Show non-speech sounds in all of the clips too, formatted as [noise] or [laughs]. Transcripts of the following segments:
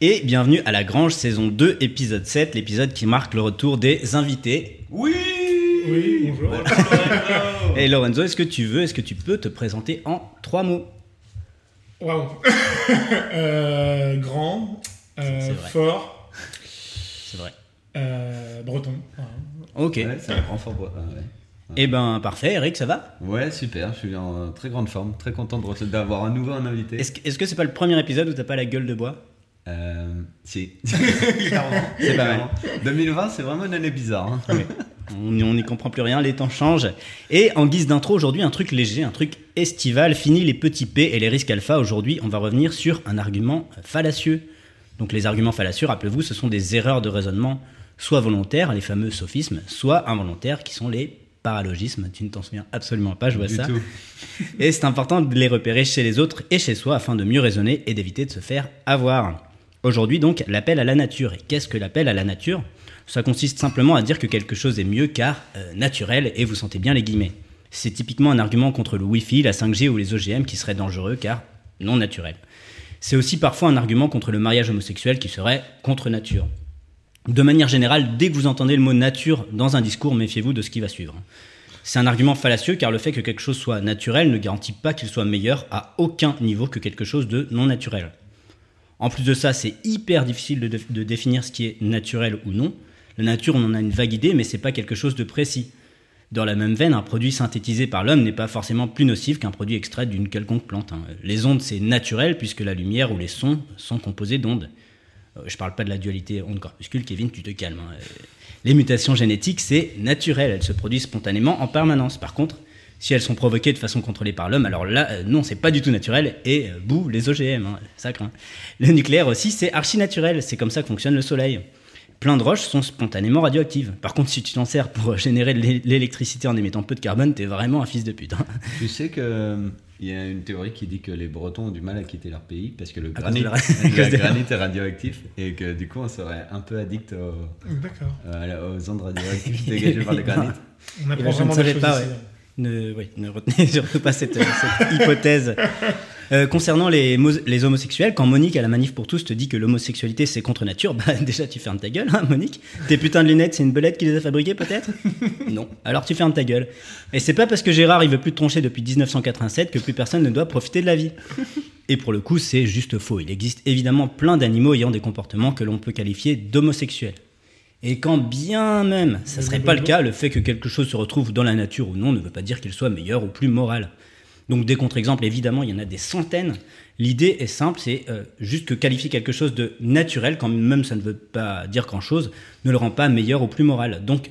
Et bienvenue à La Grange saison 2, épisode 7, l'épisode qui marque le retour des invités. Oui Oui, bonjour. [laughs] Et Lorenzo, est-ce que tu veux, est-ce que tu peux te présenter en trois mots? Waouh. [laughs] Euh, grand, euh, C'est fort, C'est vrai. euh, breton. Ok. Ouais, c'est un grand fort. ouais. Eh ben parfait, Eric, ça va? Ouais, super, je suis en très grande forme, très content d'avoir un nouveau invité. Est-ce que est-ce que c'est pas le premier épisode où t'as pas la gueule de bois? Euh, si. [laughs] Clairement. C'est pas mal. Clairement. 2020, c'est vraiment une année bizarre. hein. On on n'y comprend plus rien, les temps changent. Et en guise d'intro aujourd'hui, un truc léger, un truc estival, fini les petits P et les risques alpha. Aujourd'hui, on va revenir sur un argument fallacieux. Donc les arguments fallacieux, rappelez-vous, ce sont des erreurs de raisonnement, soit volontaires, les fameux sophismes, soit involontaires, qui sont les paralogismes. Tu ne t'en souviens absolument pas, je vois Du ça. tout. Et c'est important de les repérer chez les autres et chez soi afin de mieux raisonner et d'éviter de se faire avoir. Aujourd'hui donc, l'appel à la nature. Et qu'est-ce que l'appel à la nature? Ça consiste simplement à dire que quelque chose est mieux car euh, naturel et vous sentez bien les guillemets. C'est typiquement un argument contre le Wi-Fi, la 5G ou les OGM qui seraient dangereux car non naturels. C'est aussi parfois un argument contre le mariage homosexuel qui serait contre nature. De manière générale, dès que vous entendez le mot nature dans un discours, méfiez-vous de ce qui va suivre. C'est un argument fallacieux car le fait que quelque chose soit naturel ne garantit pas qu'il soit meilleur à aucun niveau que quelque chose de non naturel. En plus de ça, c'est hyper difficile de, définir ce qui est naturel ou non. La nature, on en a une vague idée, mais c'est pas quelque chose de précis. Dans la même veine, un produit synthétisé par l'homme n'est pas forcément plus nocif qu'un produit extrait d'une quelconque plante. hein. Les ondes, c'est naturel puisque la lumière ou les sons sont composés d'ondes. Euh, Je parle pas de la dualité onde-corpuscule, Kevin, tu te calmes. hein. Euh, Les mutations génétiques, c'est naturel, elles se produisent spontanément en permanence. Par contre, si elles sont provoquées de façon contrôlée par l'homme, alors là, euh, non, c'est pas du tout naturel, et euh, bouh, les OGM, hein, ça craint. Le nucléaire aussi, c'est archi-naturel, c'est comme ça que fonctionne le Soleil. Plein de roches sont spontanément radioactives. Par contre, si tu t'en sers pour générer de l'é- l'électricité en émettant peu de carbone, t'es vraiment un fils de pute. hein. Tu sais que euh, il y a une théorie qui dit que les Bretons ont du mal à quitter leur pays parce que le granit, le [laughs] granit est radioactif et que du coup on serait un peu addict aux, euh, aux ondes radioactives dégagées par le [laughs] granit. On apprend vraiment des choses pas, ici. ouais. Ne, oui, ne retenez [laughs] surtout pas cette, cette hypothèse. Euh, concernant les homosexuels, quand Monique à la manif pour tous te dit que l'homosexualité c'est contre nature, bah [laughs] déjà tu fermes ta gueule, hein, Monique. Tes putains de lunettes, c'est une belette qui les a fabriquées peut-être? [laughs] Non. Alors tu fermes ta gueule. Et c'est pas parce que Gérard il veut plus te troncher depuis 1987 que plus personne ne doit profiter de la vie. Et pour le coup, c'est juste faux. Il existe évidemment plein d'animaux ayant des comportements que l'on peut qualifier d'homosexuels. Et quand bien même ça serait pas le cas, le fait que quelque chose se retrouve dans la nature ou non ne veut pas dire qu'il soit meilleur ou plus moral. Donc des contre-exemples, évidemment, il y en a des centaines. L'idée est simple, c'est euh, juste que qualifier quelque chose de naturel, quand même ça ne veut pas dire grand-chose, ne le rend pas meilleur ou plus moral. Donc,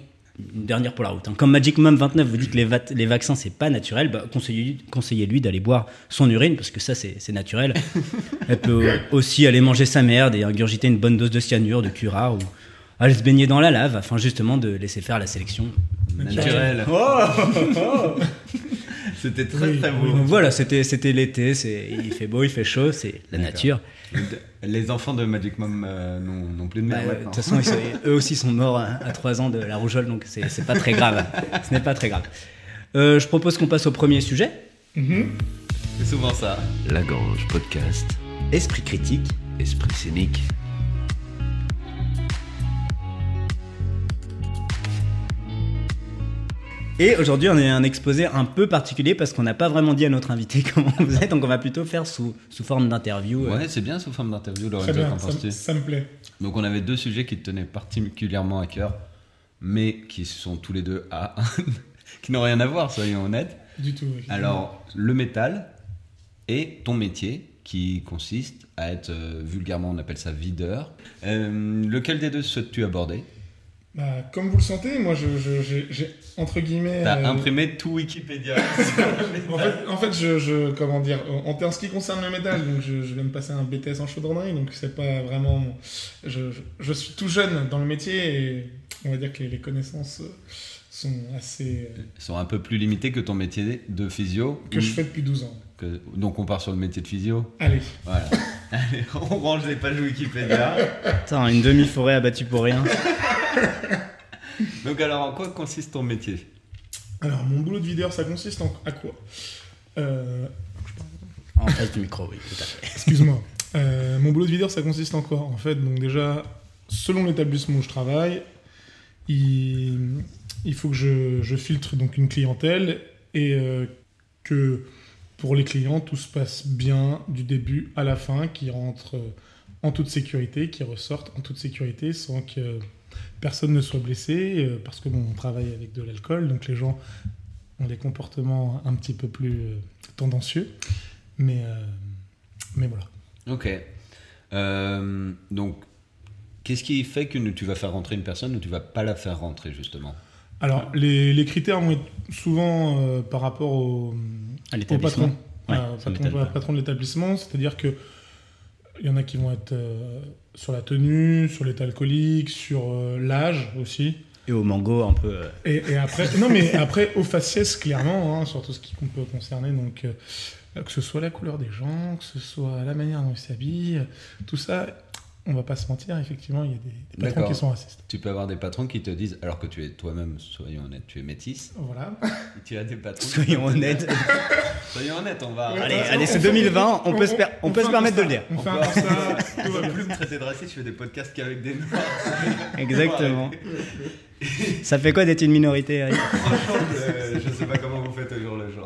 une dernière pour la route. hein. Comme Magic Mom 29 vous dit que les, va- les vaccins c'est pas naturel, bah, conseillez- conseillez-lui d'aller boire son urine parce que ça c'est c'est naturel. [laughs] Elle peut aussi aller manger sa merde et ingurgiter une bonne dose de cyanure, de curare ou aller se baigner dans la lave afin justement de laisser faire la sélection. Naturel. [laughs] C'était très Oui, très oui. beau. Donc voilà, c'était c'était l'été, c'est il fait beau, il fait chaud, c'est la nature. Les enfants de Magic Mom euh, n'ont plus de Bah, mère euh, de toute façon, ils sont- eux aussi sont morts à, à 3 ans de la rougeole, donc c'est c'est pas très grave. Ce n'est pas très grave. Euh, je propose qu'on passe au premier sujet. Mhm. C'est souvent ça. Lagrange Podcast, Esprit critique. Esprit scénique. Et aujourd'hui, on est un exposé un peu particulier parce qu'on n'a pas vraiment dit à notre invité [laughs] comment vous êtes, donc on va plutôt faire sous, sous forme d'interview. euh. Ouais, c'est bien sous forme d'interview, Lorenzo, qu'en ça, penses-tu ça me plaît. Donc on avait deux sujets qui te tenaient particulièrement à cœur, mais qui sont tous les deux à... [laughs] qui n'ont rien à voir, soyons honnêtes. Du tout. oui. Alors, le métal et ton métier, qui consiste à être, euh, vulgairement on appelle ça videur. Euh, lequel des deux souhaites-tu aborder? Bah, comme vous le sentez, moi, je- je- j'ai j'ai, entre guillemets. T'as euh, imprimé tout Wikipédia. [laughs] [laughs] En fait, en fait je, je- comment dire, en, en ce qui concerne le métal, donc je, je viens de passer un BTS en chaudronnerie, donc c'est pas vraiment, je, je, je suis tout jeune dans le métier et on va dire que les, les connaissances euh, sont assez euh, sont un peu plus limités que ton métier de physio. que je fais depuis 12 ans. Que- donc on part sur le métier de physio? Allez, Voilà. [laughs] Allez, on range les pages Wikipédia. Putain, une demi-forêt abattue pour rien. [laughs] Donc alors, en quoi consiste ton métier? Alors mon boulot de videur, ça consiste en, à quoi? Euh, En face du micro, oui, tout à fait. [laughs] Excuse-moi. Euh, mon boulot de videur, ça consiste en quoi? En fait, donc déjà, selon l'établissement où je travaille, il, il faut que je, je filtre donc une clientèle et euh, que pour les clients, tout se passe bien du début à la fin, qu'ils rentrent en toute sécurité, qu'ils ressortent en toute sécurité sans que personne ne soit blessé, euh, parce que bon, on travaille avec de l'alcool, donc les gens ont des comportements un petit peu plus euh, tendancieux. Mais, euh, mais voilà. Ok. Euh, donc, qu'est-ce qui fait que tu vas faire rentrer une personne ou tu vas pas la faire rentrer justement? Alors, les, les critères vont être souvent euh, par rapport au, À au l'établissement. patron, Ouais, euh, patron de l'établissement. C'est-à-dire que il y en a qui vont être euh, sur la tenue, sur l'état alcoolique, sur euh, l'âge aussi. Et au mango, un peu. euh, Et, et après, [laughs] non mais après au faciès clairement, hein, sur tout ce qui peut concerner donc que ce soit la couleur des gens, que ce soit la manière dont ils s'habillent, tout ça, on va pas se mentir, effectivement, il y a des, des patrons qui sont racistes. Tu peux avoir des patrons qui te disent, alors que tu es toi-même, soyons honnêtes, tu es métisse, Voilà. [laughs] tu as des patrons. Soyons honnêtes. [laughs] Soyons honnêtes, on va. Allez, allez, c'est on fait- 2020, on peut se per- on peut se permettre de le dire. On fait un plus me traiter de raciste, je fais des podcasts qu'avec des noirs. [laughs] Exactement. Ça fait quoi d'être une minorité Eric? Franchement, euh, je sais pas comment vous faites au jour le jour.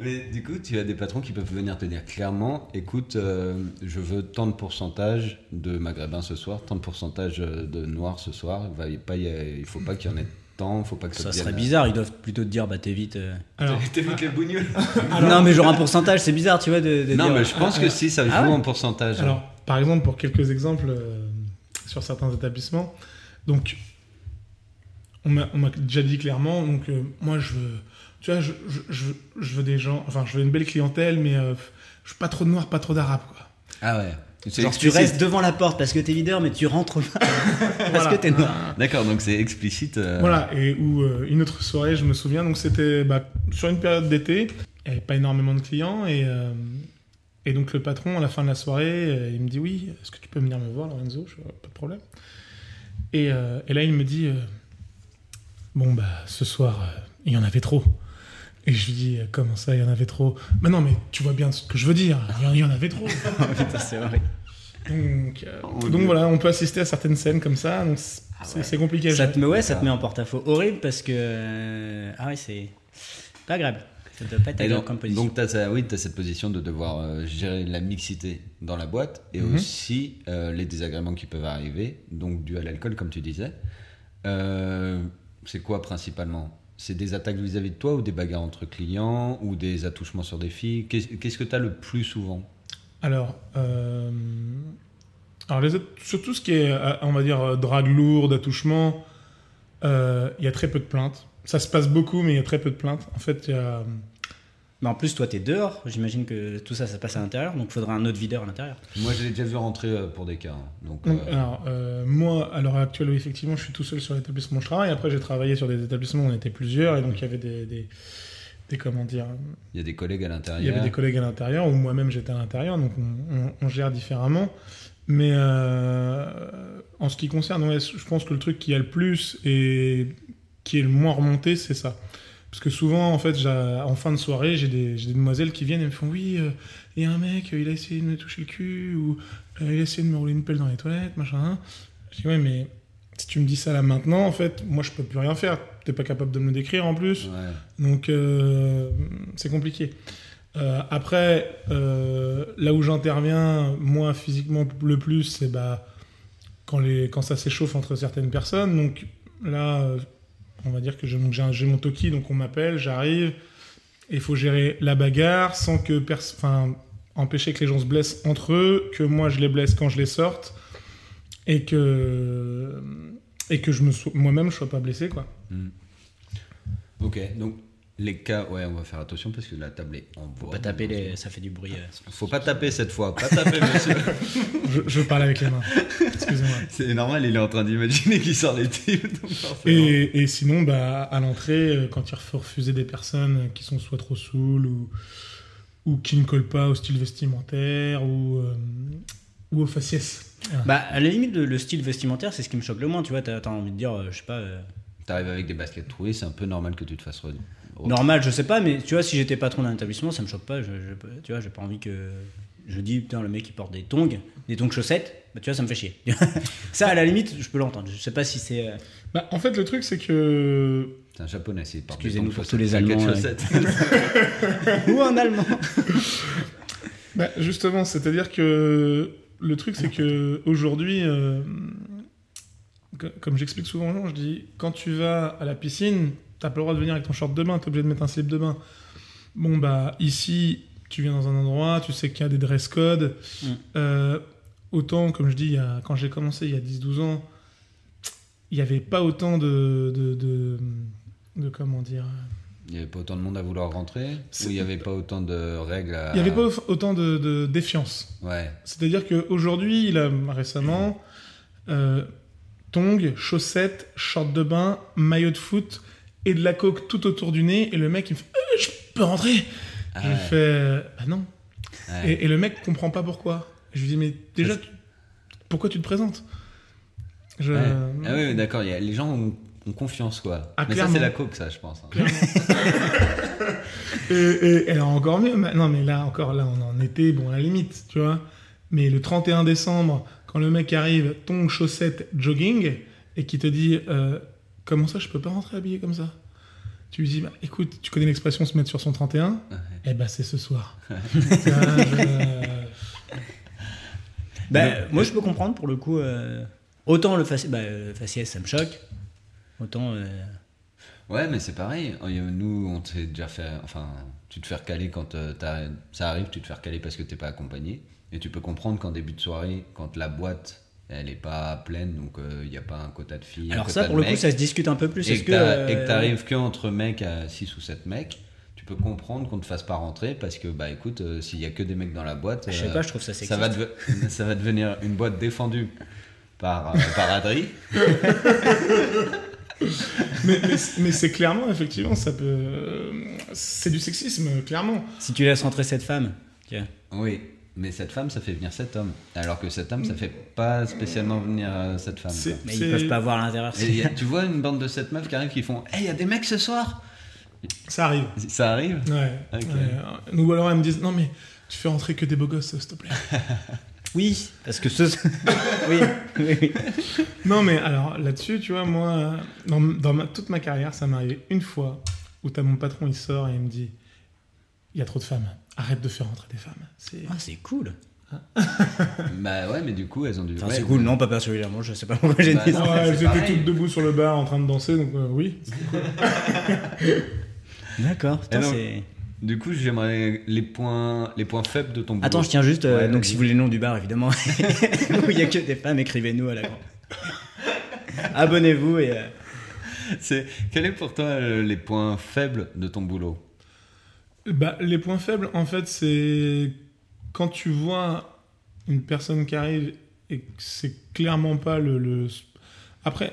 Mais du coup, tu as des patrons qui peuvent venir te dire clairement écoute, euh, je veux tant de pourcentage de maghrébins ce soir, tant de pourcentage euh, de noirs ce soir. Il y- y a- il faut pas qu'il y en ait tant, il faut pas que ça, Ça serait bizarre, ils doivent plutôt te dire bah t'évites. euh. Alors, T'évites les bougnoules [laughs] Non, mais genre un pourcentage, c'est bizarre, tu vois. De, de Non, dire- mais je pense que si, ça joue Ah ouais en pourcentage. Alors, par exemple, pour quelques exemples euh, sur certains établissements, donc, on m'a on m'a déjà dit clairement, donc, euh, moi, je veux, tu vois, je, je, je, je veux des gens, enfin, je veux une belle clientèle, mais euh, je veux pas trop de noirs, pas trop d'arabes, quoi. Ah ouais. Genre tu restes devant la porte parce que t'es leader, mais tu rentres pas [laughs] parce Voilà. que t'es noir. D'accord, donc c'est explicite. euh, Voilà, et où euh, une autre soirée, je me souviens, donc c'était bah, sur une période d'été, il n'y avait pas énormément de clients, et, euh, et donc le patron, à la fin de la soirée, euh, il me dit Oui, est-ce que tu peux venir me voir, Lorenzo? Je Pas de problème. Et, euh, et là, il me dit euh, Bon, bah, ce soir, euh, il y en avait trop. Et je lui dis euh, Comment ça, il y en avait trop? Mais non, mais tu vois bien ce que je veux dire, il y en- avait trop. [laughs] Putain, c'est vrai. Donc, euh, Oh, donc voilà, on peut assister à certaines scènes comme ça, donc c'est Ah ouais. compliqué à Ça gérer. te met, ouais, ça te met en porte-à-faux horrible parce que. euh, Ah ouais, c'est pas agréable. Ça doit pas être agréable donc, comme position. donc tu as, oui, as cette position de devoir euh, gérer la mixité dans la boîte et Mhm. aussi euh, les désagréments qui peuvent arriver, donc dû à l'alcool, comme tu disais. Euh, c'est quoi principalement? C'est des attaques vis-à-vis de toi ou des bagarres entre clients ou des attouchements sur des filles? Qu'est- Qu'est-ce que tu as le plus souvent? Alors, euh, alors ce qui est, euh, on va dire, euh, drague lourde, attouchement, il y a très peu de plaintes. Ça se passe beaucoup, mais il y a très peu de plaintes. En fait, il y a, Mais en plus, toi, t'es dehors. J'imagine que tout ça, ça passe à l'intérieur. Donc, il faudra un autre videur à l'intérieur. Moi, je l'ai déjà vu rentrer euh, pour des cas. hein. Donc, donc, euh, alors, euh, moi, à l'heure actuelle, oui, effectivement, je suis tout seul sur l'établissement où je travaille. Après, j'ai travaillé sur des établissements où on était plusieurs, et donc il y avait des, des, des comment dire, il y a des collègues à l'intérieur. Il y avait des collègues à l'intérieur, ou moi-même j'étais à l'intérieur, donc on, on- on gère différemment. Mais euh, en ce qui concerne, ouais, je pense que le truc qui a le plus et qui est le moins remonté, c'est ça. Parce que souvent, en fait, en fin de soirée, j'ai des, demoiselles qui viennent et me font Oui, euh, il y a un mec, il a essayé de me toucher le cul, ou euh, il a essayé de me rouler une pelle dans les toilettes, machin. Je dis Ouais, mais si tu me dis ça là maintenant, en fait, moi je peux plus rien faire. T'es pas capable de me le décrire en plus. Ouais. Donc euh, c'est compliqué. Euh, après, euh, là où j'interviens, moi physiquement le plus, c'est bah, quand, les, quand ça s'échauffe entre certaines personnes. Donc là, euh, on va dire que j'ai mon toki, donc on m'appelle, j'arrive, il faut gérer la bagarre sans que enfin empêcher que les gens se blessent entre eux, que moi je les blesse quand je les sorte, et que, moi-même je sois pas blessé. quoi. Hmm. Ok, donc les cas, ouais, on va faire attention parce que la table est en bois. Faut pas taper les. Ça fait du bruit. euh. Faut pas taper cette fois, pas taper [laughs] monsieur. Je, je parle avec les mains. Excusez-moi. [laughs] C'est normal, il est en train d'imaginer qu'il sort les types. Et, et sinon, bah, à l'entrée, euh, quand il faut refuser des personnes qui sont soit trop saoules ou, ou qui ne collent pas au style vestimentaire ou, euh, ou au faciès. Bah, à la limite, le, le style vestimentaire, c'est ce qui me choque le moins. Tu vois, t'as as envie de dire, euh, je sais pas. euh, T'arrives avec des baskets trouées, c'est un peu normal que tu te fasses re- Normal, je sais pas, mais tu vois, si j'étais patron d'un établissement, ça me choque pas. Je, je- tu vois, j'ai pas envie que. Je dis, putain, le mec il porte des tongs, des tongs chaussettes, bah, tu vois, ça me fait chier. [laughs] ça, à la limite, je peux l'entendre. Je sais pas si c'est. euh, Bah, en fait, le truc, c'est que. C'est un japonais, c'est porte Excusez-nous pour tous les Allemands, chaussettes. [laughs] Ou en allemand. Bah, justement, c'est-à-dire que le truc, c'est que aujourd'hui, euh, comme j'explique souvent aux gens, je dis quand tu vas à la piscine, t'as pas le droit de venir avec ton short de bain, t'es obligé de mettre un slip de bain. Bon, bah, ici, tu viens dans un endroit, tu sais qu'il y a des dress codes. Mm. Euh, autant, comme je dis, il y a- quand j'ai commencé il y a 10-12 ans, il n'y avait pas autant de, de, de, de- comment dire Il n'y avait pas autant de monde à vouloir rentrer Ou il n'y avait pas autant de règles à... il n'y avait pas autant de, de défiance. Ouais. C'est-à-dire qu'aujourd'hui, récemment euh, tongs, chaussettes, short de bain, maillot de foot et de la coke tout autour du nez. Et le mec, il me fait Euh, Je peux rentrer? Ah Je ouais. lui fais euh, Bah non. Ouais. Et, et le mec comprend pas pourquoi. Je lui dis Mais déjà, tu- pourquoi tu te présentes? Je- Ouais. Ah oui, d'accord, les gens ont, ont confiance, quoi. Ah, Mais ça, c'est la coke, ça, je pense. hein. [laughs] et, et, encore mieux, non mais là encore, là on en était, bon à la limite, tu vois. Mais le 31 décembre, quand le mec arrive, tongs, chaussettes, jogging, et qui te dit euh, Comment ça, je peux pas rentrer habillé comme ça? Tu lui dis bah, Écoute, tu connais l'expression se mettre sur son 31 Ouais. Eh ben c'est ce soir. Je- [laughs] Bah, moi, je peux comprendre pour le coup. euh, autant le faciès, bah, le faciès, ça me choque. Autant. euh, Ouais, mais c'est pareil. A- Nous, on s'est déjà fait. Enfin, tu te fais recaler quand euh, ça arrive, tu te fais recaler parce que t'es pas accompagné. Et tu peux comprendre qu'en début de soirée, quand la boîte elle est pas pleine, donc il n'y a pas un quota de filles. Alors, ça, pour le coup, ça se discute un peu plus. et que que. euh, et que t'arrives que entre mecs à 6 ou 7 mecs, tu peux comprendre qu'on te fasse pas rentrer parce que, bah écoute, euh, s'il y a que des mecs dans la boîte, Je sais euh, pas, je trouve ça ça, va [laughs] ça va devenir une boîte défendue par, euh, par Adri. [laughs] [laughs] mais mais, mais c'est clairement, effectivement, ça peut. euh, C'est du sexisme, clairement. Si tu laisses rentrer cette femme. Oui, mais cette femme, ça fait venir cet homme. Alors que cet homme, ça fait pas spécialement venir euh, cette femme. Quoi. Mais ils peuvent pas voir à l'intérieur. Tu vois une bande de sept meufs qui arrivent qui font Hey, il y a des mecs ce soir Ça arrive. Ça arrive Ouais. Ok. ouais. Nous, ou alors, elles me disent Non, mais tu fais rentrer que des beaux gosses, s'il te plaît. [laughs] Oui, parce que ce. [laughs] oui, oui, oui. Non, mais alors là-dessus, tu vois, moi, dans, dans ma- toute ma carrière, ça m'est arrivé une fois où t'as mon patron, il sort et il me dit Il y a trop de femmes, arrête de faire rentrer des femmes. C'est... Ah, c'est cool. Bah ouais, mais du coup, elles ont dû. Enfin, ouais, c'est cool, non, pas particulièrement. Je sais pas pourquoi j'ai Bah, dit non. ça. Ouais, elles étaient toutes debout sur le bar en train de danser, donc euh, oui. D'accord. putain, c'est- Du coup, j'aimerais les points, les points faibles de ton boulot. Attends, je tiens juste. euh, Ouais, donc, si vous voulez le nom du bar, évidemment, [laughs] où il n'y a que des femmes, écrivez-nous à la grande. [laughs] Abonnez-vous et. euh, C'est... Quels est pour toi euh, les points faibles de ton boulot? Bah, les points faibles, en fait, c'est quand tu vois une personne qui arrive et que c'est clairement pas le, le- Après,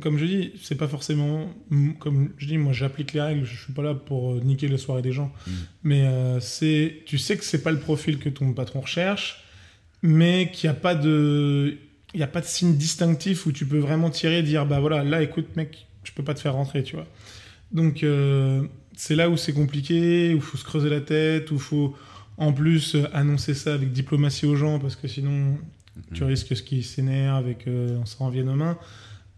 comme je dis, c'est pas forcément. Comme je dis, moi j'applique les règles, je suis pas là pour euh, niquer la soirée des gens. Mm. Mais euh, c'est. Tu sais que c'est pas le profil que ton patron recherche, mais qu'il n'y a pas de. Il n'y a pas de signe distinctif où tu peux vraiment tirer et dire bah voilà, là écoute mec, je peux pas te faire rentrer, tu vois. Donc euh, c'est là où c'est compliqué, où il faut se creuser la tête, où il faut en plus annoncer ça avec diplomatie aux gens parce que sinon tu risques ce qu'ils s'énervent et qu'on s'en revienne aux mains.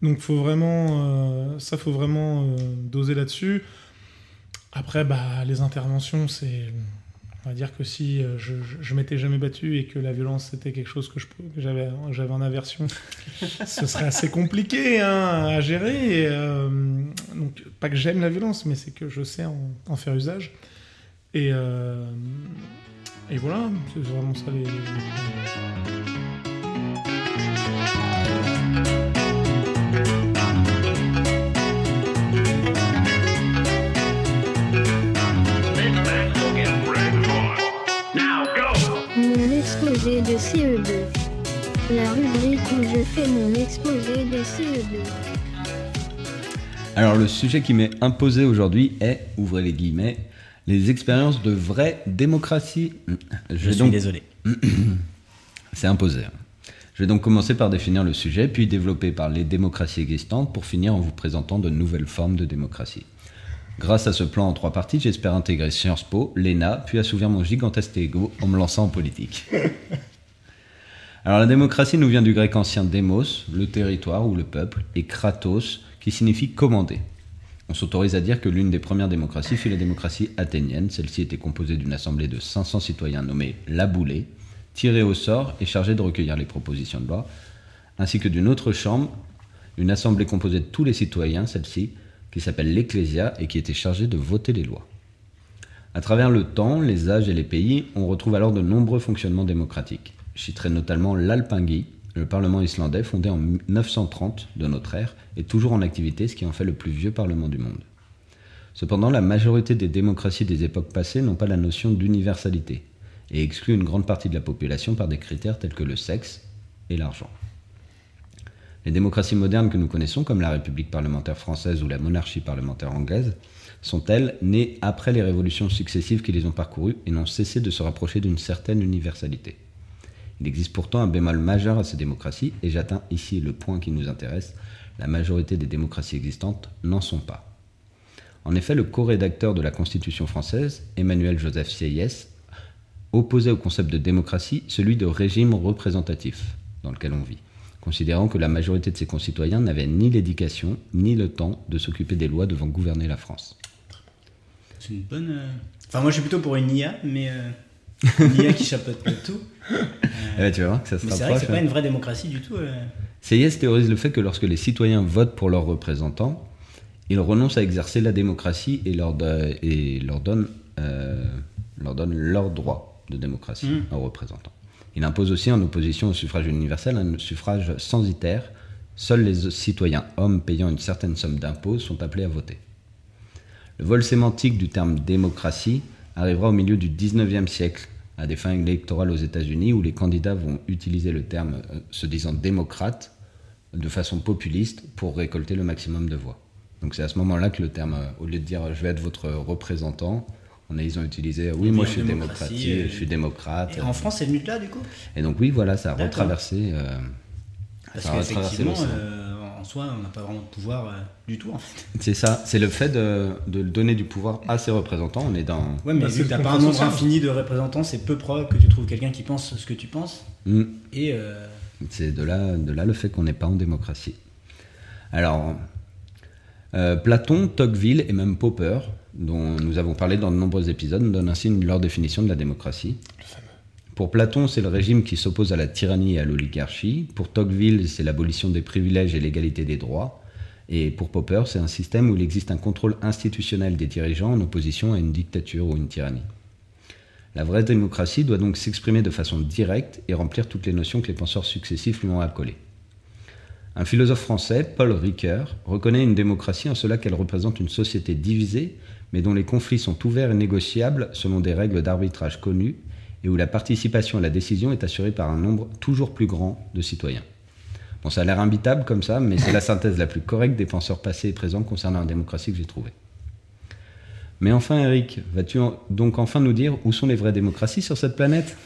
Donc faut vraiment, euh, ça faut vraiment euh, doser là-dessus. Après, bah, les interventions, c'est, on va dire que si euh, je, je, je m'étais jamais battu et que la violence c'était quelque chose que je que j'avais, j'avais en aversion, [laughs] ce serait assez compliqué hein, à gérer. Et, euh, donc pas que j'aime la violence, mais c'est que je sais en, en faire usage. Et, et voilà, c'est vraiment ça les- les fais mon exposé de CE2. Alors, le sujet qui m'est imposé aujourd'hui est, ouvrez les guillemets, les expériences de vraie démocratie. Je, suis donc désolé. [clears throat] C'est imposé. Je vais donc commencer par définir le sujet, puis développer par les démocraties existantes, pour finir en vous présentant de nouvelles formes de démocratie. Grâce à ce plan en trois parties, j'espère intégrer Sciences Po, l'ENA, puis assouvir mon gigantesque ego en me lançant en politique. [laughs] Alors la démocratie nous vient du grec ancien démos, le territoire ou le peuple, et kratos, qui signifie commander. On s'autorise à dire que l'une des premières démocraties fut la démocratie athénienne. Celle-ci était composée d'une assemblée de 500 citoyens nommés la boulée, tirés au sort et chargés de recueillir les propositions de loi, ainsi que d'une autre chambre, une assemblée composée de tous les citoyens, celle-ci, qui s'appelle l'Ecclésia et qui était chargée de voter les lois. À travers le temps, les âges et les pays, on retrouve alors de nombreux fonctionnements démocratiques. Citerai notamment l'Alpingi, le Parlement islandais fondé en 930 de notre ère, est toujours en activité, ce qui en fait le plus vieux Parlement du monde. Cependant, la majorité des démocraties des époques passées n'ont pas la notion d'universalité et excluent une grande partie de la population par des critères tels que le sexe et l'argent. Les démocraties modernes que nous connaissons, comme la République parlementaire française ou la monarchie parlementaire anglaise, sont-elles nées après les révolutions successives qui les ont parcourues et n'ont cessé de se rapprocher d'une certaine universalité. Il existe pourtant un bémol majeur à ces démocraties, et j'atteins ici le point qui nous intéresse, la majorité des démocraties existantes n'en sont pas. En effet, le co-rédacteur de la Constitution française, Emmanuel Joseph Sieyès, opposait au concept de démocratie celui de régime représentatif dans lequel on vit, considérant que la majorité de ses concitoyens n'avaient ni l'éducation ni le temps de s'occuper des lois devant gouverner la France. C'est une bonne. euh, Enfin, moi, je suis plutôt pour une IA, mais euh, [laughs] une IA qui chapeaute tout. Eh ben, tu vas voir que ça se c'est vrai que c'est pas hein. une vraie démocratie du tout. euh. Théorise le fait que lorsque les citoyens votent pour leurs représentants, ils renoncent à exercer la démocratie et leur, et leur donnent euh, leur donne leur droit de démocratie Mm. aux représentants. Il impose aussi, en opposition au suffrage universel, un suffrage censitaire. Seuls les citoyens hommes payant une certaine somme d'impôts sont appelés à voter. Le vol sémantique du terme démocratie arrivera au milieu du 19e siècle, à des fins électorales aux États-Unis, où les candidats vont utiliser le terme euh, se disant démocrate de façon populiste pour récolter le maximum de voix. Donc c'est à ce moment-là que le terme, euh, au lieu de dire euh, je vais être votre représentant, on a, ils ont utilisé oui, moi je suis euh, je suis démocrate. Et en France, c'est venu de là, du coup? Et donc oui, voilà, ça a retraversé. Parce ça a retraversé qu'effectivement, l'océan. En soi, on n'a pas vraiment de pouvoir euh, du tout, en fait. C'est ça, c'est le fait de, de donner du pouvoir à ses représentants. On est dans. Ouais, mais Bah, vu c'est que le t'as pas un nombre infini de représentants, c'est peu probable que tu trouves quelqu'un qui pense ce que tu penses. Hmm. Et euh, C'est de là, de là le fait qu'on n'est pas en démocratie. Alors, euh, Platon, Tocqueville et même Popper, dont nous avons parlé dans de nombreux épisodes, nous donnent ainsi une- leur définition de la démocratie. Pour Platon, c'est le régime qui s'oppose à la tyrannie et à l'oligarchie. Pour Tocqueville, c'est l'abolition des privilèges et l'égalité des droits. Et pour Popper, c'est un système où il existe un contrôle institutionnel des dirigeants en opposition à une dictature ou une tyrannie. La vraie démocratie doit donc s'exprimer de façon directe et remplir toutes les notions que les penseurs successifs lui ont accolées. Un philosophe français, Paul Ricoeur, reconnaît une démocratie en cela qu'elle représente une société divisée, mais dont les conflits sont ouverts et négociables selon des règles d'arbitrage connues, et où la participation à la décision est assurée par un nombre toujours plus grand de citoyens. Bon, ça a l'air imbitable comme ça, mais c'est la [laughs] synthèse la plus correcte des penseurs passés et présents concernant la démocratie que j'ai trouvée. Mais enfin, Eric, vas-tu en- donc enfin nous dire où sont les vraies démocraties sur cette planète?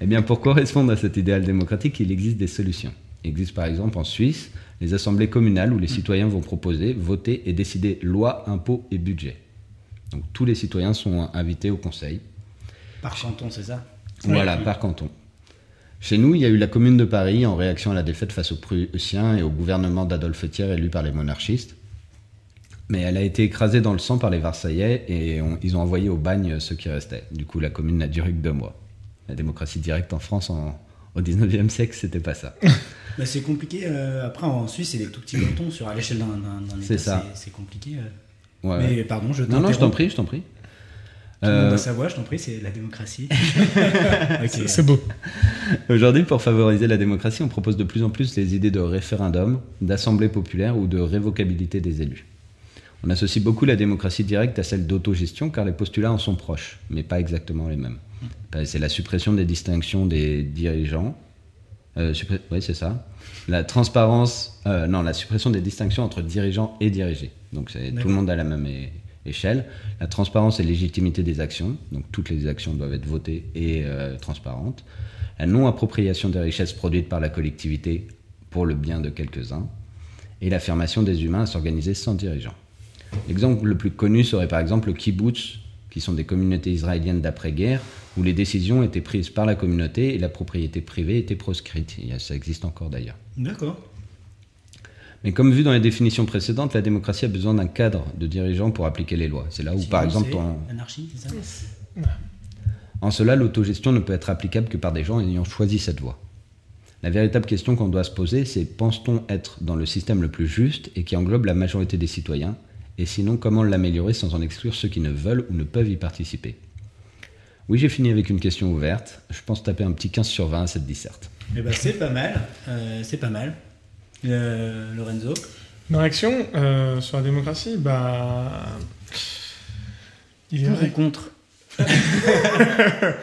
Eh bien, pour correspondre à cet idéal démocratique, il existe des solutions. Il existe par exemple en Suisse les assemblées communales où les citoyens vont proposer, voter et décider loi, impôts et budget. Donc tous les citoyens sont invités au conseil. Par canton, c'est ça Voilà, Oui. par canton. Chez nous, il y a eu la Commune de Paris en réaction à la défaite face aux Prussiens et au gouvernement d'Adolphe Thiers élu par les monarchistes. Mais elle a été écrasée dans le sang par les Versaillais et on- ils ont envoyé au bagne ceux qui restaient. Du coup, la Commune n'a duré que deux mois. La démocratie directe en France en- au 19e siècle, c'était pas ça. [laughs] Bah, c'est compliqué. euh, après, en Suisse, c'est des tout petits cantons sur à l'échelle d'un État. ça. c'est- compliqué. euh. Ouais. Mais pardon, je non, non, je t'en prie, je t'en prie. Tout le monde Euh, a sa voix, je t'en prie, c'est la démocratie. [laughs] Ok. C'est beau. Aujourd'hui, pour favoriser la démocratie, on propose de plus en plus les idées de référendum, d'assemblée populaire ou de révocabilité des élus. On associe beaucoup la démocratie directe à celle d'autogestion car les postulats en sont proches, mais pas exactement les mêmes. Euh, C'est la suppression des distinctions des dirigeants. Euh, oui, c'est ça. La transparence, euh, non, la suppression des distinctions entre dirigeants et dirigés. Donc tout le monde à la même échelle. La transparence et légitimité des actions. Donc toutes les actions doivent être votées et euh, transparentes. La non-appropriation des richesses produites par la collectivité pour le bien de quelques-uns. Et l'affirmation des humains à s'organiser sans dirigeants. L'exemple le plus connu serait par exemple le kibbutz, qui sont des communautés israéliennes d'après-guerre, où les décisions étaient prises par la communauté et la propriété privée était proscrite. Ça existe encore d'ailleurs. D'accord. Mais comme vu dans les définitions précédentes, la démocratie a besoin d'un cadre de dirigeants pour appliquer les lois. C'est là où, par exemple, ton- Anarchie, c'est ça En cela, l'autogestion ne peut être applicable que par des gens ayant choisi cette voie. La véritable question qu'on doit se poser, c'est pense-t-on être dans le système le plus juste et qui englobe la majorité des citoyens? Et sinon, comment l'améliorer sans en exclure ceux qui ne veulent ou ne peuvent y participer? Oui, j'ai fini avec une question ouverte. Je pense taper un petit 15 sur 20 à cette disserte. Eh ben, c'est pas mal. euh, c'est pas mal. Euh, Lorenzo Ma réaction euh, sur la démocratie, bah. Il est Pour ou vrai. contre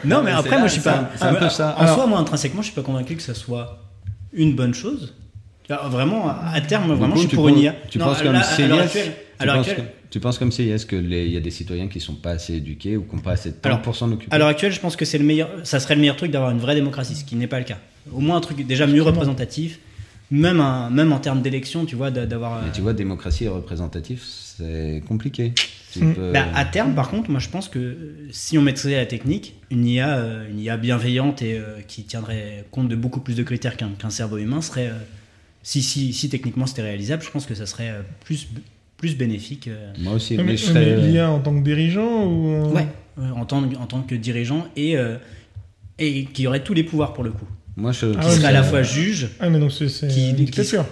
Non, mais après, là, moi, je suis pas. un- c'est un peu ça. En Alors- soi, moi, intrinsèquement, je suis pas convaincu que ça soit une bonne chose. Alors, vraiment, à terme, vraiment, coup, je suis tu pour une IA. Tu Non, penses comme CIS tu penses que- comme CIS qu'il y a des citoyens qui sont pas assez éduqués ou qui n'ont pas assez de temps Alors, pour s'en occuper À l'heure actuelle, je pense que c'est le meilleur, ça serait le meilleur truc d'avoir une vraie démocratie, ce qui n'est pas le cas. Au moins un truc déjà mieux représentatif, même, un- même en termes d'élection, tu vois, d'a- d'avoir. Mais euh, tu vois, démocratie et représentatif, c'est compliqué. Tu Mm. peux- Bah, à terme, par contre, moi je pense que euh, si on maîtrisait la technique, une IA, euh, une IA bienveillante et euh, qui tiendrait compte de beaucoup plus de critères qu'un cerveau humain serait, euh, si, si, si techniquement c'était réalisable, je pense que ça serait plus, plus bénéfique. euh, Moi aussi, Mais, mais, je serais- l'IA en tant que dirigeant ou. en- ouais, en, tant, en tant que dirigeant et, euh, et qui aurait tous les pouvoirs pour le coup. Moi, je. Ah Qui serait à mais- la fois juge. Ah, mais donc c'est Qui- une qui- dictature.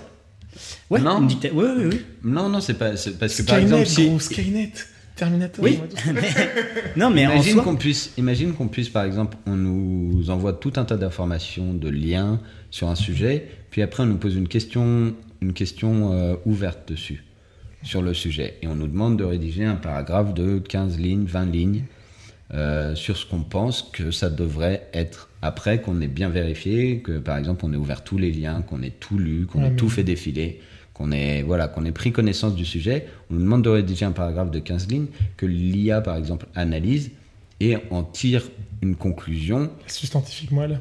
Ouais, Non. une dicta- ouais, ouais, ouais. Non, non, c'est pas. Parce que par Skynet, exemple, si. gros, Skynet. Terminator. Oui. [laughs] [laughs] Non, mais en Imagine soi, qu'on puisse, imagine qu'on puisse, par exemple, on nous envoie tout un tas d'informations, de liens sur un sujet, puis après on nous pose une question, une question euh, ouverte dessus, sur le sujet, et on nous demande de rédiger un paragraphe de 15 lignes, 20 lignes euh, sur ce qu'on pense que ça devrait être. Après qu'on ait bien vérifié, que par exemple on ait ouvert tous les liens, qu'on ait tout lu, qu'on Ouais, ait tout fait défiler, qu'on ait voilà, qu'on ait pris connaissance du sujet, on nous demande de rédiger un paragraphe de 15 lignes que l'IA par exemple analyse et en tire une conclusion, Substantifique moelle.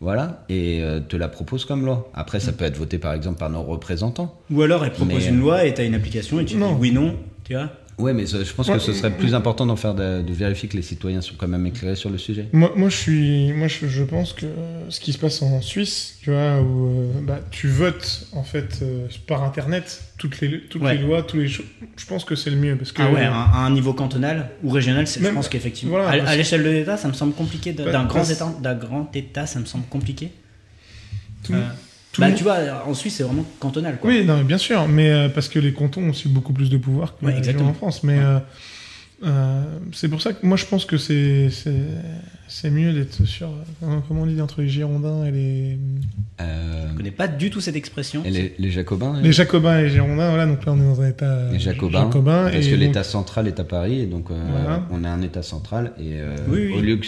voilà, et euh, te la propose comme loi. Après ça peut être voté par exemple par nos représentants. ou alors elle propose Mais- une loi et tu as une application et tu Non. dis oui, non, tu vois. Ouais, mais je pense Ouais, que ce serait plus important d'en faire de, de vérifier que les citoyens sont quand même éclairés sur le sujet. Moi, moi, je suis, moi, je, je pense que ce qui se passe en Suisse, tu vois, où euh, bah, tu votes en fait euh, par internet toutes les, toutes Ouais. les lois, tous les choses. Je pense que c'est le mieux parce que. Ah ouais, à, à un niveau cantonal ou régional, c'est- je Même- pense qu'effectivement. voilà, à- l'échelle de l'État, ça me semble compliqué. Bah, D'un grand État, d'un grand État, ça me semble compliqué. Tout- Euh, tout bah, le- tu vois, en Suisse, c'est vraiment cantonal. Quoi. Oui, non, mais bien sûr, mais euh, parce que les cantons ont aussi beaucoup plus de pouvoir que Ouais, les gens en France. Mais Ouais. euh, euh, c'est pour ça que moi, je pense que c'est c'est mieux d'être sur euh, comment on dit entre les Girondins et les Euh, Je connais pas du tout cette expression. et les, les Jacobins les Jacobins et les Girondins. Voilà, donc là, on est dans un état Les Jacobins, jacobin, parce et que donc- l'État central est à Paris, et donc euh, Voilà. on a un État central, et euh, Oui, oui. au lieu que...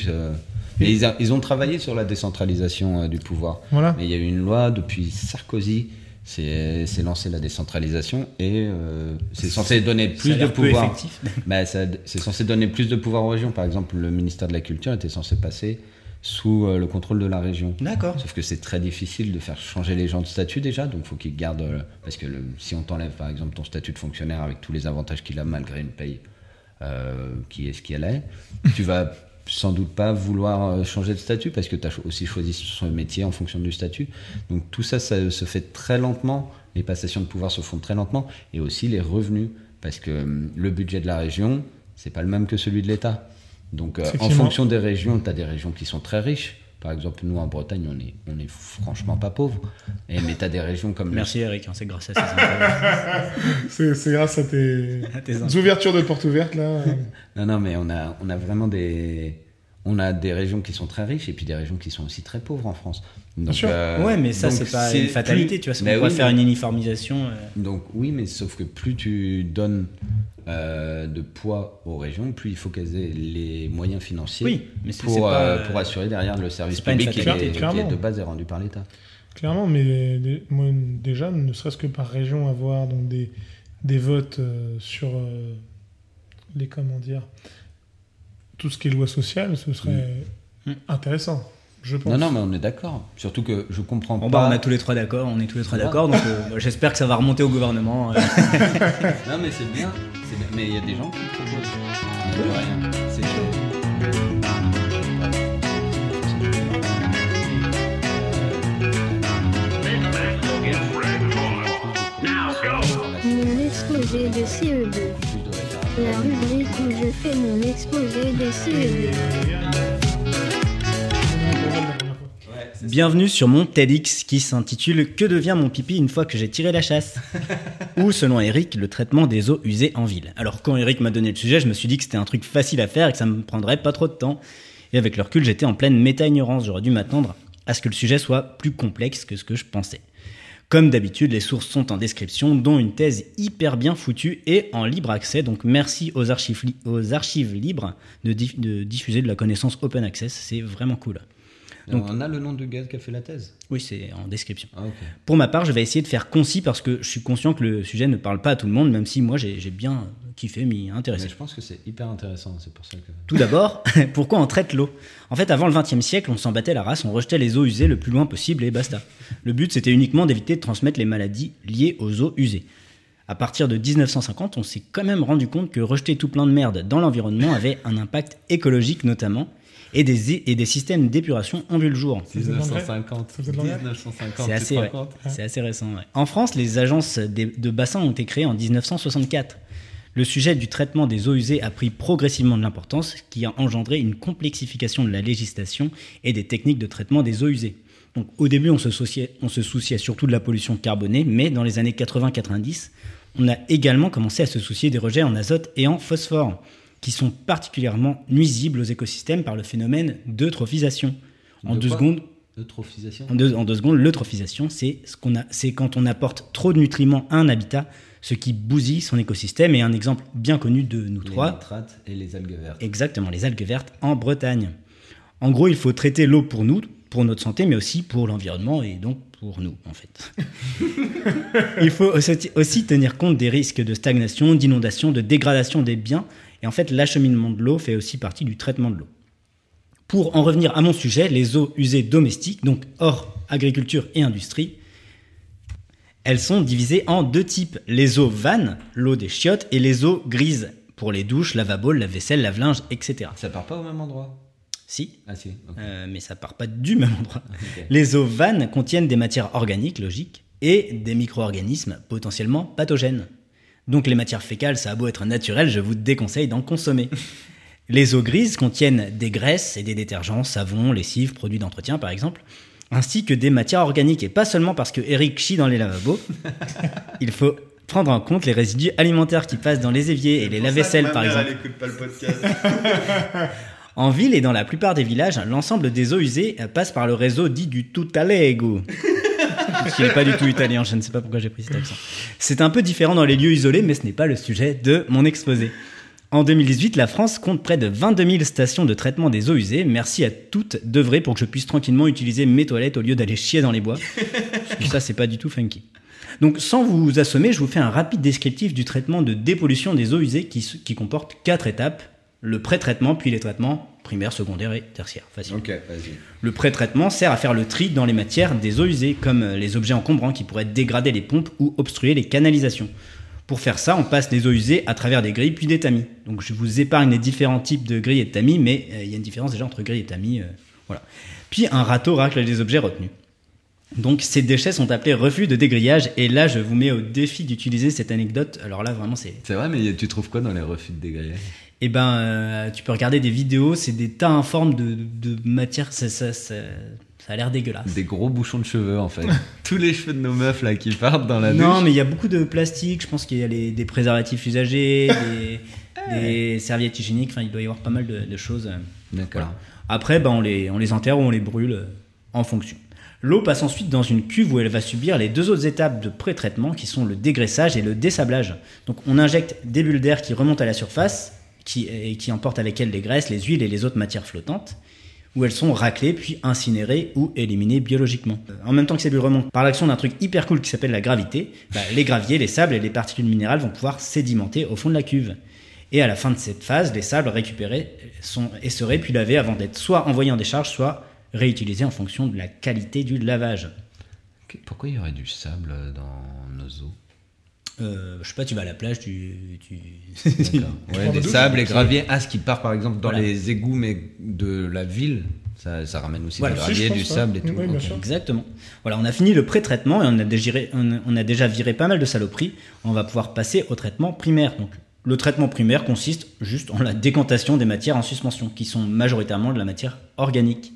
Mais ils, a- ils ont travaillé sur la décentralisation euh, du pouvoir. Voilà. Mais il y a eu une loi depuis Sarkozy, c'est c'est lancé la décentralisation, et euh, c'est censé donner plus de pouvoir. effectif. [laughs] Bah, c'est censé donner plus de pouvoir aux régions. Par exemple, le ministère de la Culture était censé passer sous euh, le contrôle de la région. D'accord. Sauf que c'est très difficile de faire changer les gens de statut déjà, donc faut qu'ils gardent. euh, parce que le- si on t'enlève par exemple ton statut de fonctionnaire avec tous les avantages qu'il a malgré une paye euh, qui est ce qu'elle est, tu vas sans doute pas vouloir euh, changer de statut parce que tu as aussi choisi son métier en fonction du statut. Donc tout ça, ça se fait très lentement. Les passations de pouvoir se font très lentement et aussi les revenus parce que hum, le budget de la région, c'est pas le même que celui de l'État. Donc euh, en fonction des régions, tu as des régions qui sont très riches. Par exemple, nous en Bretagne, on est, on est franchement pas pauvres. Et, mais tu as des régions comme le- Merci Eric, hein, c'est grâce à [laughs] ces. C'est grâce à tes, [laughs] À tes infos. ouvertures de portes ouvertes là. [laughs] Non, non, mais on a, on a vraiment des. On a des régions qui sont très riches et puis des régions qui sont aussi très pauvres en France. Donc, sûr. euh, ouais, mais ça, c'est pas c'est une fatalité, plus- tu vois. Bah oui, faire mais- une uniformisation. euh, Donc oui, mais sauf que plus tu donnes euh, de poids aux régions, plus il faut qu'elles aient les moyens financiers Oui, mais pour, pas. euh, pour assurer derrière le service public qui, est, qui est clairement. de base est rendu par l'État. Clairement, mais moi, déjà, ne serait-ce que par région, avoir donc des, des votes euh, sur euh, les comment dire tout ce qui est loi sociale, ce serait Mm. intéressant. Je pense. Non, non, mais on est d'accord. Surtout que je comprends Bon, pas. bah, on a tous les trois d'accord, on est tous les trois Ouais. d'accord, donc euh, j'espère que ça va remonter au gouvernement. euh. [laughs] Non, mais c'est bien. c'est bien. Mais il y a des gens qui proposent. De rien. C'est Mon exposé de CE2. La rubrique où je fais mon exposé de E CE2. Bienvenue sur mon TEDx qui s'intitule Que devient mon pipi une fois que j'ai tiré la chasse [laughs] Ou selon Eric, le traitement des eaux usées en ville. Alors quand Eric m'a donné le sujet, je me suis dit que c'était un truc facile à faire et que ça me prendrait pas trop de temps. Et avec le recul, j'étais en pleine méta-ignorance. J'aurais dû m'attendre à ce que le sujet soit plus complexe que ce que je pensais. Comme d'habitude, les sources sont en description, dont une thèse hyper bien foutue et en libre accès. Donc merci aux archives, li- aux archives libres de, diff- de diffuser de la connaissance open access. C'est vraiment cool. Donc- on a le nom du gars qui a fait la thèse. Oui, c'est en description. Ah. Pour ma part, je vais essayer de faire concis parce que je suis conscient que le sujet ne parle pas à tout le monde, même si moi j'ai bien kiffé, m'y intéresser. Mais je pense que c'est hyper intéressant. C'est pour ça que. Tout d'abord, [laughs] pourquoi on traite l'eau? En fait, avant le XXe siècle, on s'en battait la race, on rejetait les eaux usées le plus loin possible et basta. Le but, c'était uniquement d'éviter de transmettre les maladies liées aux eaux usées. À partir de 1950, on s'est quand même rendu compte que rejeter tout plein de merde dans l'environnement avait un impact écologique notamment, et des, et des systèmes d'épuration ont vu le jour. Ça faisait de l'engrais 1950. Ça faisait de l'engrais 1950. C'est assez, ouais. C'est assez récent. ouais. En France, les agences de bassins ont été créées en 1964. Le sujet du traitement des eaux usées a pris progressivement de l'importance, ce qui a engendré une complexification de la législation et des techniques de traitement des eaux usées. Donc, au début, on se, souciait, on se souciait surtout de la pollution carbonée, mais dans les années 80-90, on a également commencé à se soucier des rejets en azote et en phosphore, qui sont particulièrement nuisibles aux écosystèmes par le phénomène d'eutrophisation. En De deux secondes, Eutrophisation. en deux, en deux secondes, l'eutrophisation, c'est ce qu'on a, c'est quand on apporte trop de nutriments à un habitat, ce qui bousille son écosystème. Et un exemple bien connu de nous Les trois, nitrates et les algues vertes. exactement, les algues vertes en Bretagne. En gros, il faut traiter l'eau pour nous, pour notre santé, mais aussi pour l'environnement et donc pour nous, en fait. [laughs] il faut aussi tenir compte des risques de stagnation, d'inondation, de dégradation des biens. Et en fait, l'acheminement de l'eau fait aussi partie du traitement de l'eau. Pour en revenir à mon sujet, les eaux usées domestiques, donc hors agriculture et industrie, elles sont divisées en deux types. Les eaux vannes, l'eau des chiottes, et les eaux grises, pour les douches, lavabo, la vaisselle, lave-linge, etc. Ça part pas au même endroit? Si, Ah si. euh, mais ça part pas du même endroit. Ok. Les eaux vannes contiennent des matières organiques, logiques, et des micro-organismes potentiellement pathogènes. Donc les matières fécales, ça a beau être naturel, je vous déconseille d'en consommer. Les eaux grises contiennent des graisses et des détergents, savons, lessives, produits d'entretien par exemple, ainsi que des matières organiques. Et pas seulement parce que Eric chie dans les lavabos, [laughs] il faut prendre en compte les résidus alimentaires qui passent dans les éviers et les lave-vaisselles par exemple. pas le podcast. [laughs] En ville et dans la plupart des villages, l'ensemble des eaux usées passe par le réseau dit du Tutalego. [laughs] qui n'est pas du tout italien, je ne sais pas pourquoi j'ai pris cet accent. C'est un peu différent dans les lieux isolés, mais ce n'est pas le sujet de mon exposé. En 2018, la France compte près de 22 000 stations de traitement des eaux usées. Merci à toutes d'œuvrer pour que je puisse tranquillement utiliser mes toilettes au lieu d'aller chier dans les bois. Parce que ça, c'est pas du tout funky. Donc, sans vous assommer, je vous fais un rapide descriptif du traitement de dépollution des eaux usées qui, qui comporte quatre étapes. Le pré-traitement, puis les traitements primaires, secondaires et tertiaires. Facile. Ok, vas-y. Le pré-traitement sert à faire le tri dans les matières des eaux usées, comme euh, les objets encombrants qui pourraient dégrader les pompes ou obstruer les canalisations. Pour faire ça, on passe les eaux usées à travers des grilles puis des tamis. Donc je vous épargne les différents types de grilles et de tamis, mais euh, il y a une différence déjà entre grilles et tamis. euh, voilà. Puis un râteau racle les objets retenus. Donc ces déchets sont appelés reflux de dégrillage, et là je vous mets au défi d'utiliser cette anecdote. Alors là vraiment c'est C'est vrai, mais tu trouves quoi dans les refus de dégrillage? Eh ben, euh, tu peux regarder des vidéos, c'est des tas informes de, de matière, ça, ça, ça, ça a l'air dégueulasse. Des gros bouchons de cheveux en fait. [laughs] Tous les cheveux de nos meufs là qui partent dans la non, douche. mais il y a beaucoup de plastique, je pense qu'il y a les- des préservatifs usagés, [laughs] des, des serviettes hygiéniques, enfin il doit y avoir pas mal de, de choses. D'accord. Voilà. Après, ben, on, les, on les enterre ou on les brûle euh, en fonction. L'eau passe ensuite dans une cuve où elle va subir les deux autres étapes de pré-traitement qui sont le dégraissage et le dessablage. Donc on injecte des bulles d'air qui remontent à la surface qui, et qui emportent avec elles les graisses, les huiles et les autres matières flottantes où elles sont raclées puis incinérées ou éliminées biologiquement. Euh, En même temps que ces bulles remontent par l'action d'un truc hyper cool qui s'appelle la gravité, bah, les graviers, les sables et les particules minérales vont pouvoir sédimenter au fond de la cuve. Et à la fin de cette phase, les sables récupérés sont essorés puis lavés avant d'être soit envoyés en décharge, soit réutilisés en fonction de la qualité du lavage. Pourquoi il y aurait du sable dans nos eaux? Euh, je sais pas, tu vas à la plage, tu. tu... [laughs] Ouais, des sables et graviers. Ah, ce qui part par exemple dans Voilà. les égouts mais de la ville, ça, ça ramène aussi Voilà. du gravier, du pense, sable ouais. et tout. Oui, bien Ok. sûr. Exactement. Voilà, on a fini le pré-traitement et on a, déjà, on, on a déjà viré pas mal de saloperies. On va pouvoir passer au traitement primaire. Donc, le traitement primaire consiste juste en la décantation des matières en suspension, qui sont majoritairement de la matière organique.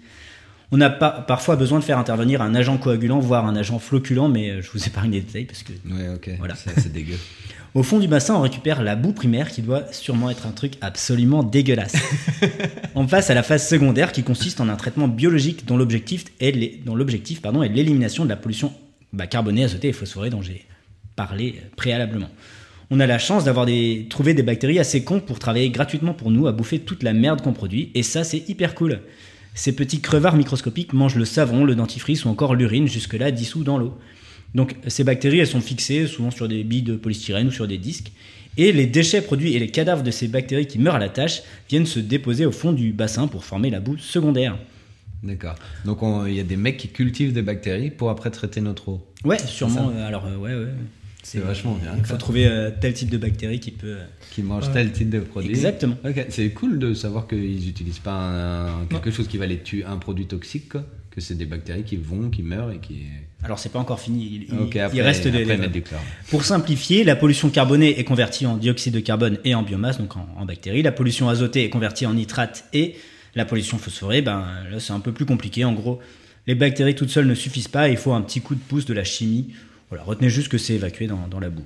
On a pas, parfois besoin de faire intervenir un agent coagulant, voire un agent floculant, mais euh, je vous épargne les détails parce que Ouais, ok. Voilà. C'est dégueu. [laughs] au fond du bassin, on récupère la boue primaire qui doit sûrement être un truc absolument dégueulasse. [laughs] on passe à la phase secondaire qui consiste en un traitement biologique dont l'objectif est l'élimination de la pollution bah, carbonée, azotée et phosphorée dont j'ai parlé euh, préalablement. On a la chance d'avoir des, trouvé des bactéries assez cons pour travailler gratuitement pour nous à bouffer toute la merde qu'on produit et ça c'est hyper cool. Ces petits crevards microscopiques mangent le savon, le dentifrice ou encore l'urine jusque-là dissous dans l'eau. Donc ces bactéries, elles sont fixées souvent sur des billes de polystyrène ou sur des disques. Et les déchets produits et les cadavres de ces bactéries qui meurent à la tâche viennent se déposer au fond du bassin pour former la boue secondaire. D'accord. Donc on- il y a des mecs qui cultivent des bactéries pour après traiter notre eau. Ouais, sûrement. euh, alors euh, ouais, ouais. C'est vachement bien. Il faut trouver euh, tel type de bactérie qui peut. euh, Qui mangent Ouais. tel type de produit. Exactement. C'est cool de savoir qu'ils n'utilisent pas un- quelque chose qui va les tuer, un produit toxique, quoi. que c'est des bactéries qui vont, qui meurent et qui. Alors c'est pas encore fini. Il, il- Ok, après, il reste des. après. Pour simplifier, la pollution carbonée est convertie en dioxyde de carbone et en biomasse, donc en, en bactéries. La pollution azotée est convertie en nitrate et la pollution phosphorée, ben là c'est un peu plus compliqué. En gros, les bactéries toutes seules ne suffisent pas, il faut un petit coup de pouce de la chimie. Voilà, retenez juste que c'est évacué dans, dans la boue.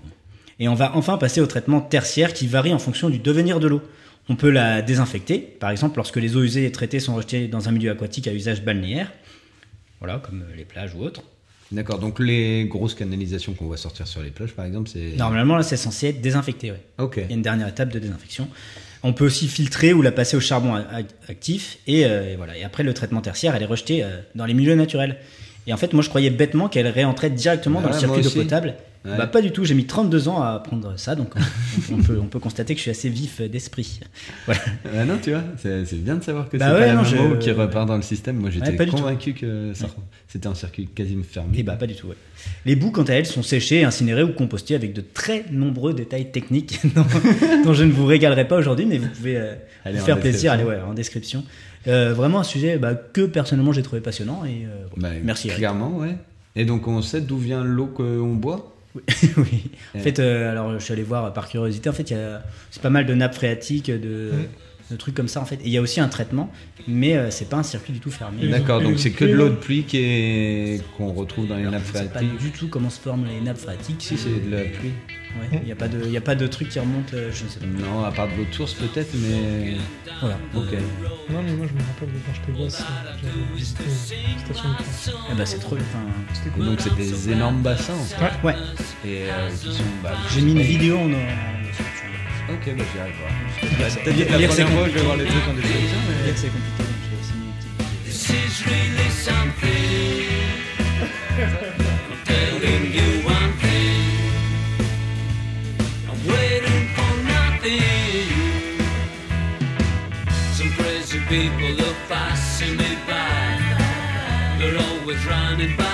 Et on va enfin passer au traitement tertiaire qui varie en fonction du devenir de l'eau. On peut la désinfecter, par exemple lorsque les eaux usées et traitées sont rejetées dans un milieu aquatique à usage balnéaire, voilà, comme les plages ou autres. D'accord, donc les grosses canalisations qu'on voit sortir sur les plages, par exemple, c'est. Normalement, là, c'est censé être désinfecté. Ouais. Ok. Il y a une dernière étape de désinfection. On peut aussi filtrer ou la passer au charbon actif. Et, euh, et voilà. Et après, le traitement tertiaire, elle est rejetée euh, dans les milieux naturels. Et en fait, moi, je croyais bêtement qu'elle réentrait directement dans le circuit d'eau potable. Bah, pas du tout. J'ai mis 32 ans à apprendre ça. Donc, on, [laughs] on peut, on peut constater que je suis assez vif d'esprit. [laughs] Voilà. Ah non, tu vois, c'est bien de savoir que Bah c'est ouais, pas non, je- qui repart dans le système. Moi, j'étais Ouais, convaincu que c'était un circuit quasiment fermé. Et bah, pas du tout. ouais. Les boues, quant à elles, sont séchées, incinérées ou compostées avec de très nombreux détails techniques [laughs] dont, dont je ne vous régalerai pas aujourd'hui, mais vous pouvez euh, Allez, vous faire plaisir. Allez, ouais, en description. Euh, vraiment un sujet bah, que personnellement j'ai trouvé passionnant et euh, Bah, merci. Eric. Clairement, ouais. Et donc, on sait d'où vient l'eau qu'on boit? [laughs] Oui. En fait, euh, alors je suis allé voir par curiosité. En fait, il y a c'est pas mal de nappes phréatiques, de, de trucs comme ça. En fait, et il y a aussi un traitement, mais euh, c'est pas un circuit du tout fermé. D'accord, donc c'est que de l'eau de pluie qui est- qu'on retrouve dans les Alors, nappes je sais pas phréatiques. du tout comment se forment les nappes phréatiques. Si, c'est de la pluie. Ouais, il n'y a pas de, il y a pas de truc qui remonte. euh, je ne sais pas. Non, à part de l'eau de source peut-être, mais. Voilà. Ok. Non, mais moi je me rappelle de quand j'étais gosse, euh, j'avais visité une station de plage. Eh ben, c'est trop. Enfin, C'était Et cool. donc, c'est des énormes bassins. en fait. ouais. Et euh, qui sont. Bah, J'ai mis une vidéo en. Ok, bah j'irai voir. Bah, T'as dit la c'est première fois, je vais voir les trucs en description, mais. Lire, c'est compliqué, donc j'ai aussi mis une petite vidéo. This is really something. Telling you one thing. I'm waiting for nothing. Some crazy people are passing me by. They're always running, but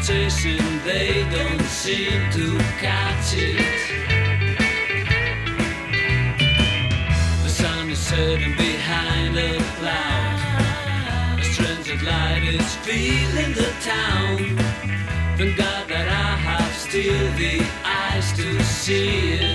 Chasing, they don't seem to catch it. The sun is setting behind a cloud. A strange light is filling the town. Thank God that I have still the eyes to see it.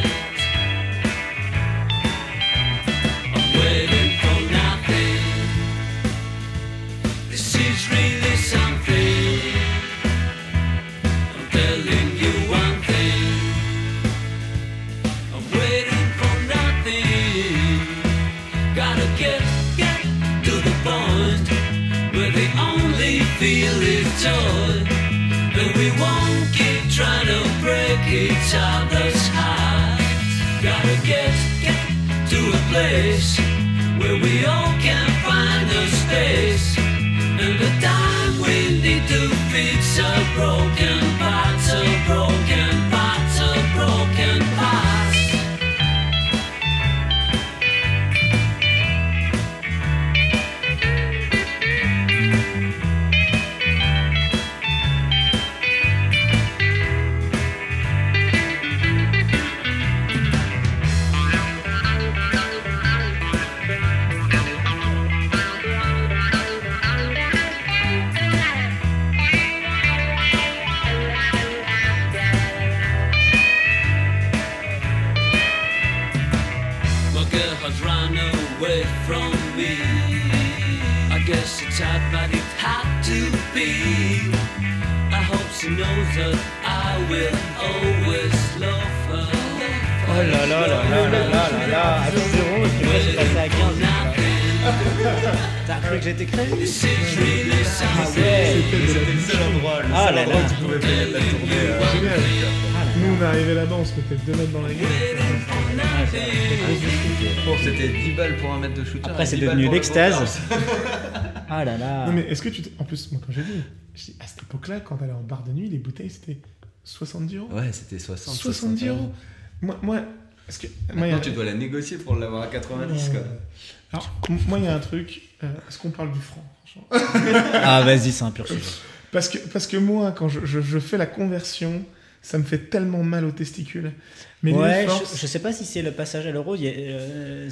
Each other's hearts. Gotta get, get to a place where we all can find a space. And the time we need to fix our broken parts, our broken Que créé Ah something. ouais C'était le seul endroit, le Ah seul là endroit là. où tu pouvais faire la tournée. euh, Génial. Nous, on est arrivé là-bas, on se mettait deux mètres dans la gueule. Bon, c'était 10 balles pour un mètre de shooter. Après, et c'est 10 balles devenu pour le l'extase. [laughs] Ah là là Non, mais est-ce que tu. En plus, moi, quand j'ai vu, je dis, à cette époque-là, quand t'allais en bar de nuit, les bouteilles, c'était 70 euros. Ouais, c'était 60. 70 euros. Moi, moi, est-ce que. Moi, a- tu dois la négocier pour l'avoir à 90, quoi. Alors, moi, il y a un truc. euh, Est-ce qu'on parle du franc franchement? [laughs] Ah vas-y, c'est un pur sujet. parce que, parce que moi, quand je, je- je fais la conversion, ça me fait tellement mal aux testicules. Mais ouais, forces, je, je sais pas si c'est le passage à l'euro. il y a, euh,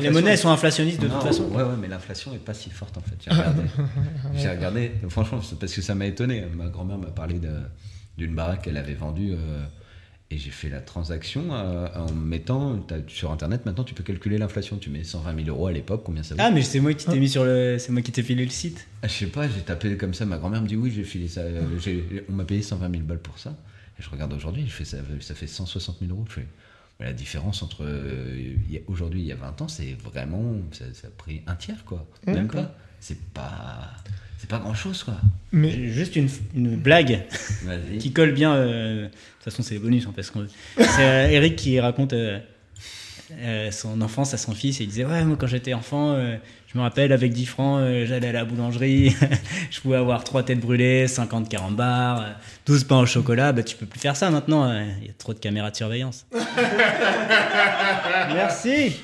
les monnaies sont inflationnistes de Non, toute façon. Ouais, ouais, mais l'inflation est pas si forte en fait. J'ai regardé. [laughs] J'ai regardé. Franchement, parce que ça m'a étonné. Ma grand-mère m'a parlé d'une baraque qu'elle avait vendue euh, et j'ai fait la transaction euh, en mettant sur internet. Maintenant, tu peux calculer l'inflation. Tu mets 120 000 euros à l'époque, combien ça vaut Ah mais c'est moi qui t'ai mis sur le, c'est moi qui t'ai filé le site. Ah, Je sais pas, j'ai tapé comme ça. Ma grand-mère me dit oui, j'ai filé ça. euh, on m'a payé 120 000 balles pour ça. Et je regarde aujourd'hui, je fais ça, ça fait 160 000 euros. Je fais, mais la différence entre euh, aujourd'hui et il y a 20 ans, c'est vraiment. Ça, ça a pris un tiers, quoi. Même D'accord. pas. C'est pas. C'est pas grand chose, quoi. mais Juste une, une blague qui colle bien. euh, de toute façon, c'est les bonus, hein, parce que c'est euh, Eric qui raconte euh, euh, son enfance à son fils et il disait ouais moi quand j'étais enfant, euh, je me rappelle avec 10 francs, euh, j'allais à la boulangerie, [laughs] je pouvais avoir 3 têtes brûlées, 50 40 bars, euh, 12 pains au chocolat. Bah tu peux plus faire ça maintenant. euh, Il y a trop de caméras de surveillance. [laughs] Merci.